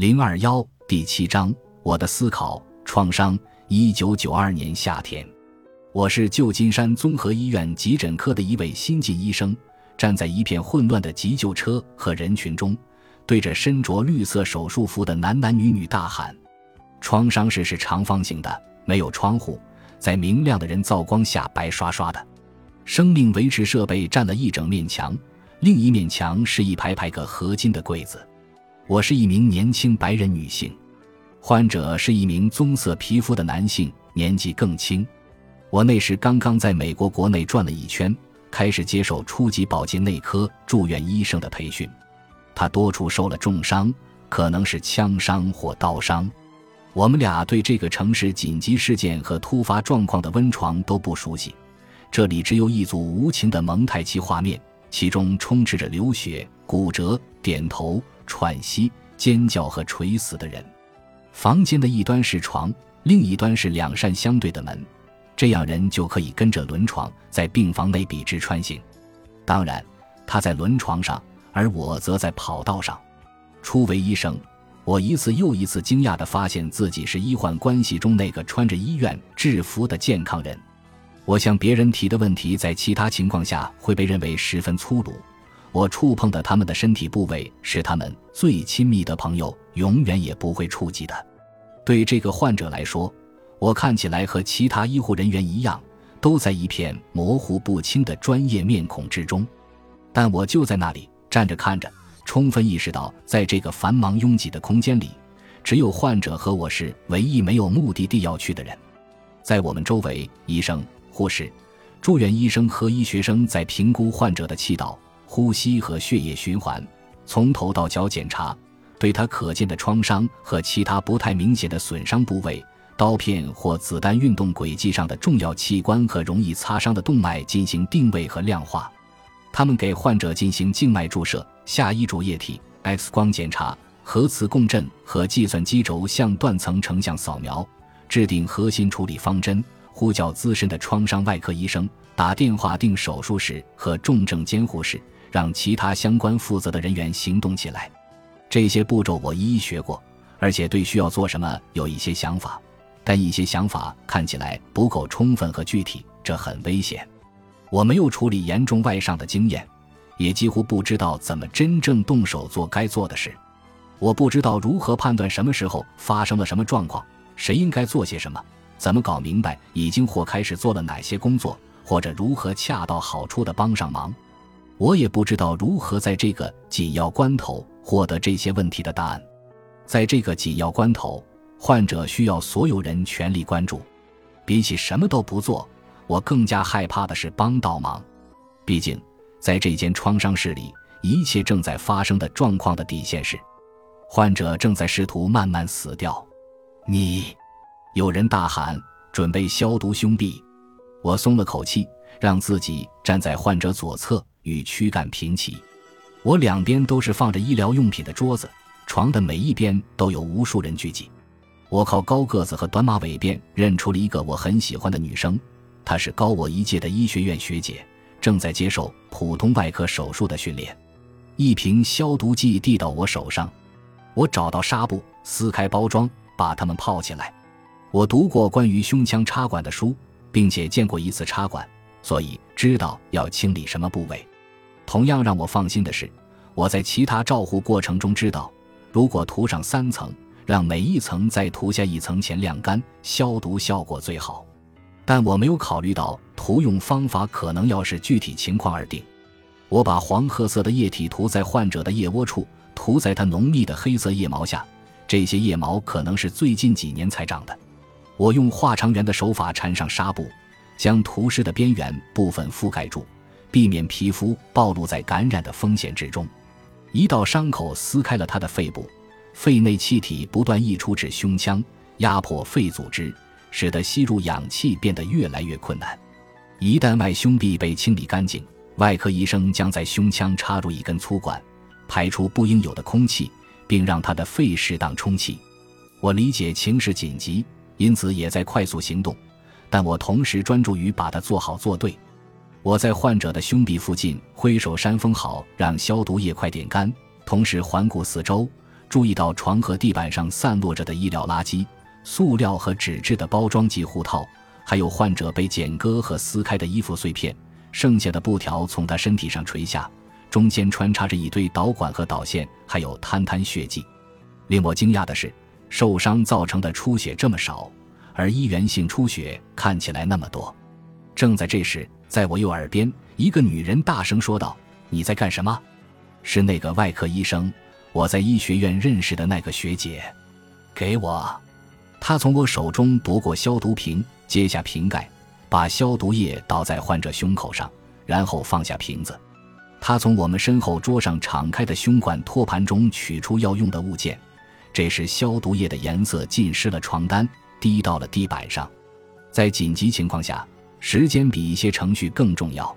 零二幺第七章：我的思考创伤。一九九二年夏天，我是旧金山综合医院急诊科的一位新晋医生，站在一片混乱的急救车和人群中，对着身着绿色手术服的男男女女大喊：“创伤室是长方形的，没有窗户，在明亮的人造光下白刷刷的。生命维持设备占了一整面墙，另一面墙是一排排个合金的柜子。我是一名年轻白人女性。”患者是一名棕色皮肤的男性，年纪更轻。我那时刚刚在美国国内转了一圈，开始接受初级保健内科住院医生的培训。他多处受了重伤，可能是枪伤或刀伤。我们俩对这个城市紧急事件和突发状况的温床都不熟悉。这里只有一组无情的蒙太奇画面，其中充斥着流血、骨折、点头、喘息、尖叫和垂死的人。房间的一端是床，另一端是两扇相对的门，这样人就可以跟着轮床在病房内笔直穿行。当然，他在轮床上，而我则在跑道上。初为医生，我一次又一次惊讶地发现自己是医患关系中那个穿着医院制服的健康人。我向别人提的问题，在其他情况下会被认为十分粗鲁。我触碰的他们的身体部位，是他们最亲密的朋友永远也不会触及的。对这个患者来说，我看起来和其他医护人员一样，都在一片模糊不清的专业面孔之中。但我就在那里站着看着，充分意识到，在这个繁忙拥挤的空间里，只有患者和我是唯一没有目的地要去的人。在我们周围，医生、护士、住院医生和医学生在评估患者的气道。呼吸和血液循环，从头到脚检查，对他可见的创伤和其他不太明显的损伤部位、刀片或子弹运动轨迹上的重要器官和容易擦伤的动脉进行定位和量化。他们给患者进行静脉注射、下医嘱液体、X 光检查、核磁共振和计算机轴向断层成像扫描，制定核心处理方针，呼叫资深的创伤外科医生，打电话订手术室和重症监护室。让其他相关负责的人员行动起来。这些步骤我一一学过，而且对需要做什么有一些想法，但一些想法看起来不够充分和具体，这很危险。我没有处理严重外伤的经验，也几乎不知道怎么真正动手做该做的事。我不知道如何判断什么时候发生了什么状况，谁应该做些什么，怎么搞明白已经或开始做了哪些工作，或者如何恰到好处的帮上忙。我也不知道如何在这个紧要关头获得这些问题的答案。在这个紧要关头，患者需要所有人全力关注。比起什么都不做，我更加害怕的是帮倒忙。毕竟，在这间创伤室里，一切正在发生的状况的底线是，患者正在试图慢慢死掉。你，有人大喊：“准备消毒胸壁！”我松了口气，让自己站在患者左侧。与躯干平齐，我两边都是放着医疗用品的桌子，床的每一边都有无数人聚集。我靠高个子和短马尾辫认出了一个我很喜欢的女生，她是高我一届的医学院学姐，正在接受普通外科手术的训练。一瓶消毒剂递到我手上，我找到纱布，撕开包装，把它们泡起来。我读过关于胸腔插管的书，并且见过一次插管，所以知道要清理什么部位。同样让我放心的是，我在其他照护过程中知道，如果涂上三层，让每一层再涂下一层前晾干，消毒效果最好。但我没有考虑到涂用方法可能要视具体情况而定。我把黄褐色的液体涂在患者的腋窝处，涂在他浓密的黑色腋毛下，这些腋毛可能是最近几年才长的。我用画长圆的手法缠上纱布，将涂湿的边缘部分覆盖住。避免皮肤暴露在感染的风险之中。一道伤口撕开了他的肺部，肺内气体不断溢出至胸腔，压迫肺组织，使得吸入氧气变得越来越困难。一旦外胸壁被清理干净，外科医生将在胸腔插入一根粗管，排出不应有的空气，并让他的肺适当充气。我理解情势紧急，因此也在快速行动，但我同时专注于把它做好做对。我在患者的胸壁附近挥手扇风，好让消毒液快点干。同时环顾四周，注意到床和地板上散落着的医疗垃圾、塑料和纸质的包装及护套，还有患者被剪割和撕开的衣服碎片。剩下的布条从他身体上垂下，中间穿插着一堆导管和导线，还有滩滩血迹。令我惊讶的是，受伤造成的出血这么少，而医源性出血看起来那么多。正在这时，在我右耳边，一个女人大声说道：“你在干什么？”是那个外科医生，我在医学院认识的那个学姐。给我。她从我手中夺过消毒瓶，揭下瓶盖，把消毒液倒在患者胸口上，然后放下瓶子。她从我们身后桌上敞开的胸管托盘中取出要用的物件。这时，消毒液的颜色浸湿了床单，滴到了地板上。在紧急情况下，时间比一些程序更重要。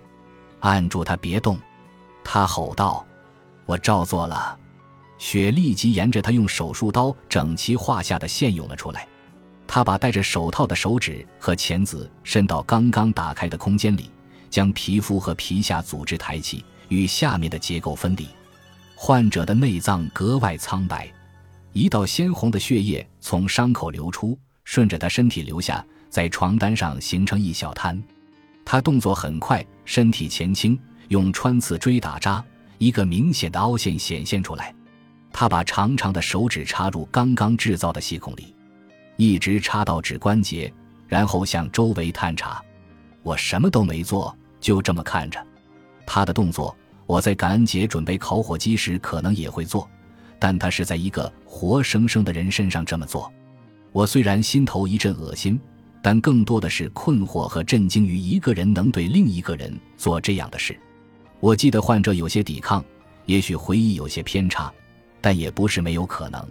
按住他，别动！他吼道。我照做了，血立即沿着他用手术刀整齐划下的线涌了出来。他把戴着手套的手指和钳子伸到刚刚打开的空间里，将皮肤和皮下组织抬起，与下面的结构分离。患者的内脏格外苍白，一道鲜红的血液从伤口流出，顺着他身体流下，在床单上形成一小滩。他动作很快，身体前倾，用穿刺锥打扎。一个明显的凹陷显现出来，他把长长的手指插入刚刚制造的细孔里，一直插到指关节，然后向周围探查。我什么都没做，就这么看着。他的动作，我在感恩节准备烤火鸡时可能也会做，但他是在一个活生生的人身上这么做。我虽然心头一阵恶心，但更多的是困惑和震惊于一个人能对另一个人做这样的事。我记得患者有些抵抗，也许回忆有些偏差，但也不是没有可能。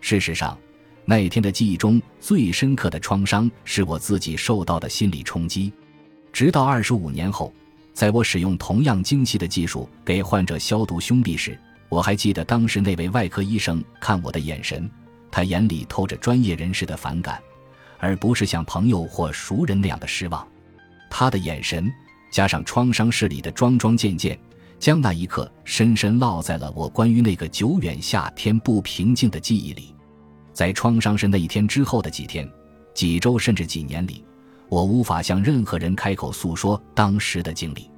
事实上，那一天的记忆中最深刻的创伤是我自己受到的心理冲击。直到二十五年后，在我使用同样精细的技术给患者消毒胸壁时，我还记得当时那位外科医生看我的眼神，他眼里透着专业人士的反感，而不是像朋友或熟人那样的失望。他的眼神。加上创伤室里的桩桩件件，将那一刻深深烙在了我关于那个久远夏天不平静的记忆里。在创伤室那一天之后的几天、几周甚至几年里，我无法向任何人开口诉说当时的经历。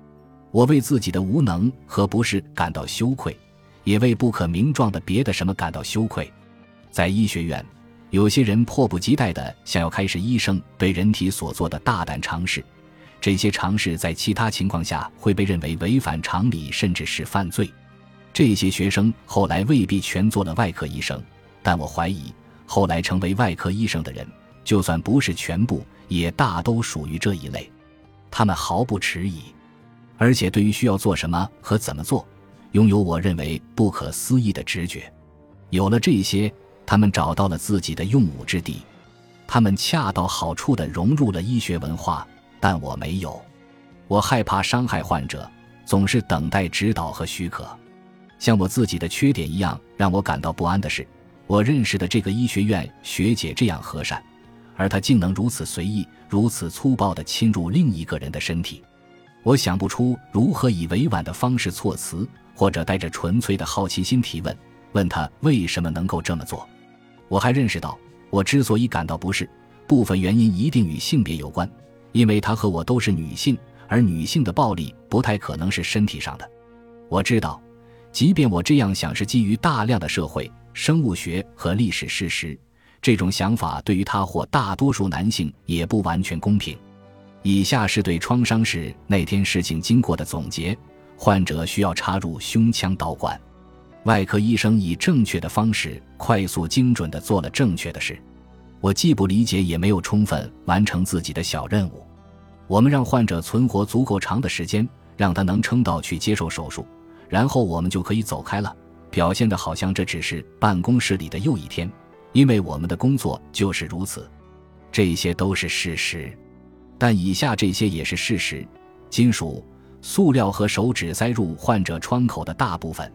我为自己的无能和不是感到羞愧，也为不可名状的别的什么感到羞愧。在医学院，有些人迫不及待地想要开始医生对人体所做的大胆尝试。这些尝试在其他情况下会被认为违反常理，甚至是犯罪。这些学生后来未必全做了外科医生，但我怀疑后来成为外科医生的人，就算不是全部，也大都属于这一类。他们毫不迟疑，而且对于需要做什么和怎么做，拥有我认为不可思议的直觉。有了这些，他们找到了自己的用武之地，他们恰到好处地融入了医学文化。但我没有，我害怕伤害患者，总是等待指导和许可。像我自己的缺点一样，让我感到不安的是，我认识的这个医学院学姐这样和善，而她竟能如此随意、如此粗暴地侵入另一个人的身体。我想不出如何以委婉的方式措辞，或者带着纯粹的好奇心提问，问他为什么能够这么做。我还认识到，我之所以感到不适，部分原因一定与性别有关。因为她和我都是女性，而女性的暴力不太可能是身体上的。我知道，即便我这样想是基于大量的社会、生物学和历史事实，这种想法对于她或大多数男性也不完全公平。以下是对创伤室那天事情经过的总结：患者需要插入胸腔导管，外科医生以正确的方式快速精准地做了正确的事。我既不理解，也没有充分完成自己的小任务。我们让患者存活足够长的时间，让他能撑到去接受手术，然后我们就可以走开了，表现的好像这只是办公室里的又一天，因为我们的工作就是如此。这些都是事实，但以下这些也是事实：金属、塑料和手指塞入患者窗口的大部分，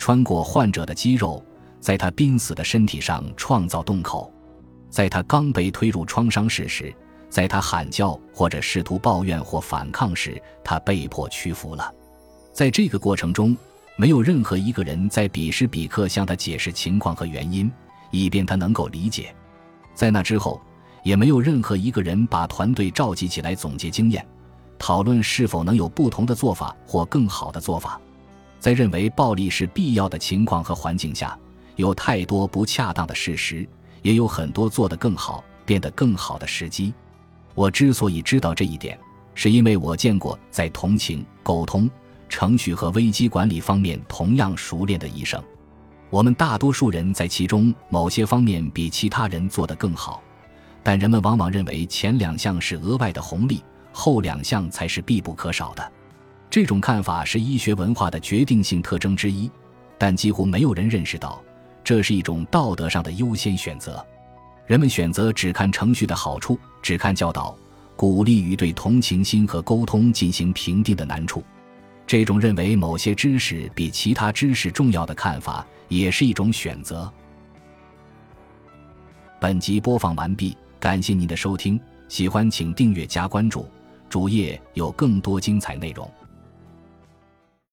穿过患者的肌肉，在他濒死的身体上创造洞口。在他刚被推入创伤室时，在他喊叫或者试图抱怨或反抗时，他被迫屈服了。在这个过程中，没有任何一个人在彼时彼刻向他解释情况和原因，以便他能够理解。在那之后，也没有任何一个人把团队召集起来总结经验，讨论是否能有不同的做法或更好的做法。在认为暴力是必要的情况和环境下，有太多不恰当的事实，也有很多做得更好、变得更好的时机。我之所以知道这一点，是因为我见过在同情、沟通、程序和危机管理方面同样熟练的医生。我们大多数人在其中某些方面比其他人做得更好，但人们往往认为前两项是额外的红利，后两项才是必不可少的。这种看法是医学文化的决定性特征之一，但几乎没有人认识到这是一种道德上的优先选择。人们选择只看程序的好处，只看教导、鼓励与对同情心和沟通进行评定的难处。这种认为某些知识比其他知识重要的看法。也是一种选择。本集播放完毕，感谢您的收听，喜欢请订阅加关注，主页有更多精彩内容。